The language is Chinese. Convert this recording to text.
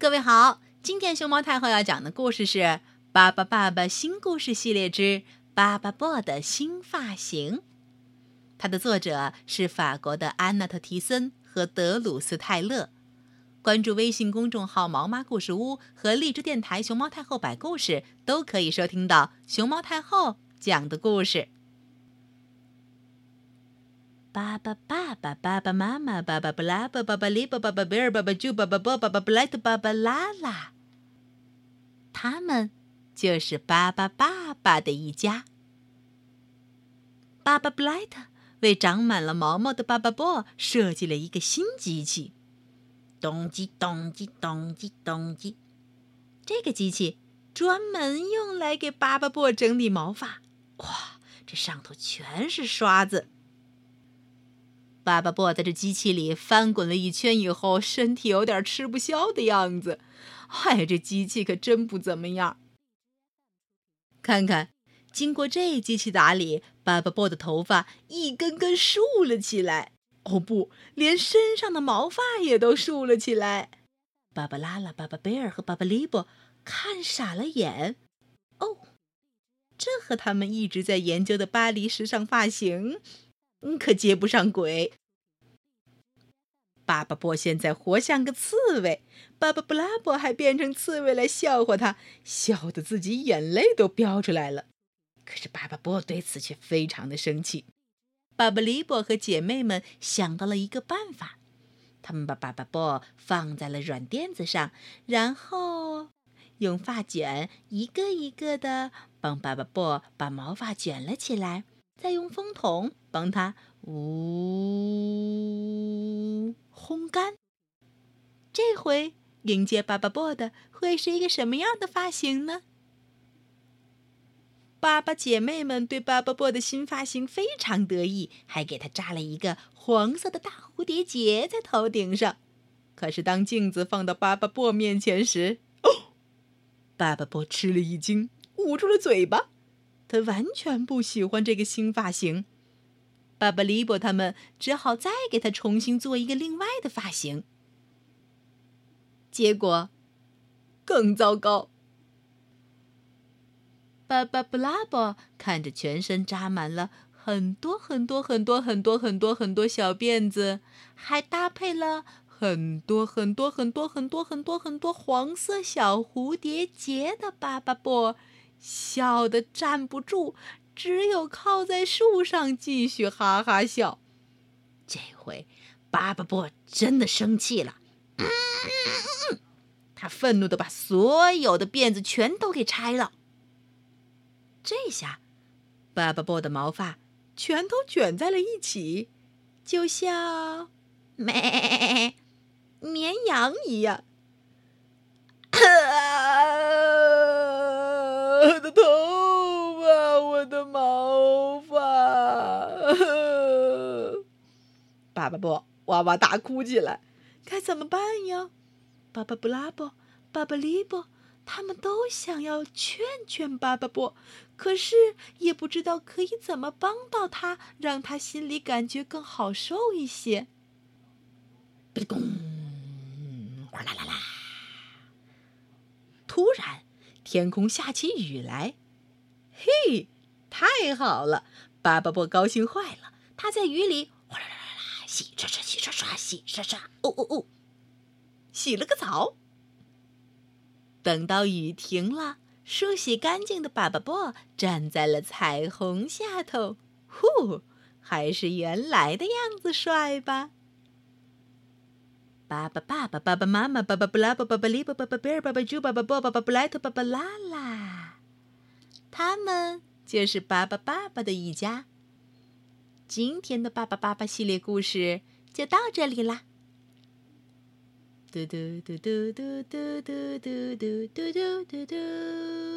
各位好，今天熊猫太后要讲的故事是《巴巴爸爸新故事系列之巴巴布的新发型》。它的作者是法国的安娜特·提森和德鲁斯·泰勒。关注微信公众号“毛妈故事屋”和荔枝电台“熊猫太后摆故事”，都可以收听到熊猫太后讲的故事。巴巴爸爸、爸爸妈妈、巴巴布拉、巴巴里、巴巴贝尔、巴巴猪、巴巴波、巴巴布莱特、巴巴拉拉，他们就是巴巴爸爸的一家。巴巴布莱特为长满了毛毛的巴巴波设计了一个新机器，咚叽咚叽咚叽咚叽。这个机器专门用来给巴巴波整理毛发。哇，这上头全是刷子。巴巴布在这机器里翻滚了一圈以后，身体有点吃不消的样子。哎，这机器可真不怎么样。看看，经过这机器打理，巴巴布的头发一根根竖了起来。哦不，连身上的毛发也都竖了起来。巴巴拉拉、巴巴贝尔和巴巴利波看傻了眼。哦，这和他们一直在研究的巴黎时尚发型。可接不上轨。巴巴波现在活像个刺猬，巴巴布拉波还变成刺猬来笑话他，笑得自己眼泪都飙出来了。可是巴巴波对此却非常的生气。巴巴利波和姐妹们想到了一个办法，他们把巴巴波放在了软垫子上，然后用发卷一个一个的帮巴巴波把毛发卷了起来。再用风筒帮它呜烘干。这回迎接巴巴布的会是一个什么样的发型呢？巴巴姐妹们对巴巴布的新发型非常得意，还给他扎了一个黄色的大蝴蝶结在头顶上。可是当镜子放到巴巴布面前时，哦，巴巴布吃了一惊，捂住了嘴巴。他完全不喜欢这个新发型，巴巴利波他们只好再给他重新做一个另外的发型。结果更糟糕。巴巴布拉伯看着全身扎满了很多很多很多很多很多很多小辫子，还搭配了很多很多很多很多很多很多黄色小蝴蝶结的巴巴波。笑得站不住，只有靠在树上继续哈哈笑。这回，巴巴波真的生气了，他愤怒的把所有的辫子全都给拆了。这下，巴巴波的毛发全都卷在了一起，就像咩绵羊一样。我的头发，我的毛发！爸爸布哇哇大哭起来，该怎么办呀？巴巴布拉布、巴巴利布，他们都想要劝劝巴巴布，可是也不知道可以怎么帮到他，让他心里感觉更好受一些。哔哩咣，哗啦啦啦！突然。天空下起雨来，嘿，太好了！巴巴布高兴坏了，他在雨里哗啦啦啦啦洗刷刷、洗刷刷、洗刷刷，哦哦哦，洗了个澡。等到雨停了，梳洗干净的巴巴波站在了彩虹下头，呼，还是原来的样子帅吧？爸爸、爸爸、爸爸妈妈、爸爸布拉、爸爸巴里、爸爸贝尔、爸爸猪、爸爸波、爸爸布莱特、爸爸拉拉，他们就是巴巴爸爸的一家。今天的巴巴爸爸系列故事就到这里啦。嘟嘟嘟嘟嘟嘟嘟嘟嘟嘟嘟嘟。